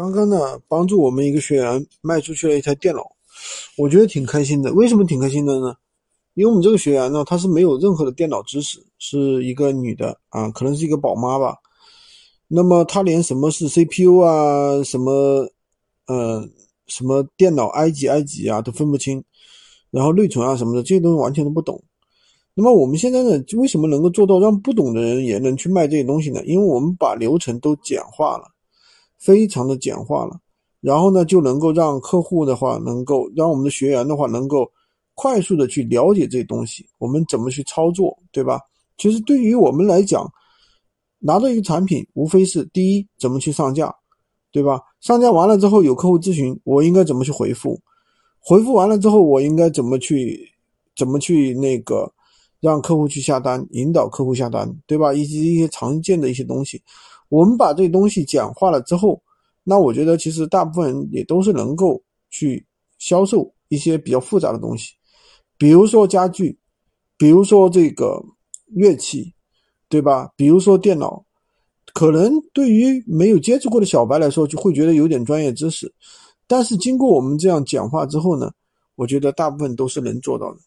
刚刚呢，帮助我们一个学员卖出去了一台电脑，我觉得挺开心的。为什么挺开心的呢？因为我们这个学员呢，她是没有任何的电脑知识，是一个女的啊，可能是一个宝妈吧。那么她连什么是 CPU 啊，什么呃什么电脑 i 几 i 几啊都分不清，然后内存啊什么的这些东西完全都不懂。那么我们现在呢，为什么能够做到让不懂的人也能去卖这些东西呢？因为我们把流程都简化了。非常的简化了，然后呢，就能够让客户的话，能够让我们的学员的话，能够快速的去了解这东西，我们怎么去操作，对吧？其实对于我们来讲，拿到一个产品，无非是第一，怎么去上架，对吧？上架完了之后，有客户咨询，我应该怎么去回复？回复完了之后，我应该怎么去，怎么去那个让客户去下单，引导客户下单，对吧？以及一些常见的一些东西。我们把这东西简化了之后，那我觉得其实大部分人也都是能够去销售一些比较复杂的东西，比如说家具，比如说这个乐器，对吧？比如说电脑，可能对于没有接触过的小白来说，就会觉得有点专业知识，但是经过我们这样简化之后呢，我觉得大部分都是能做到的。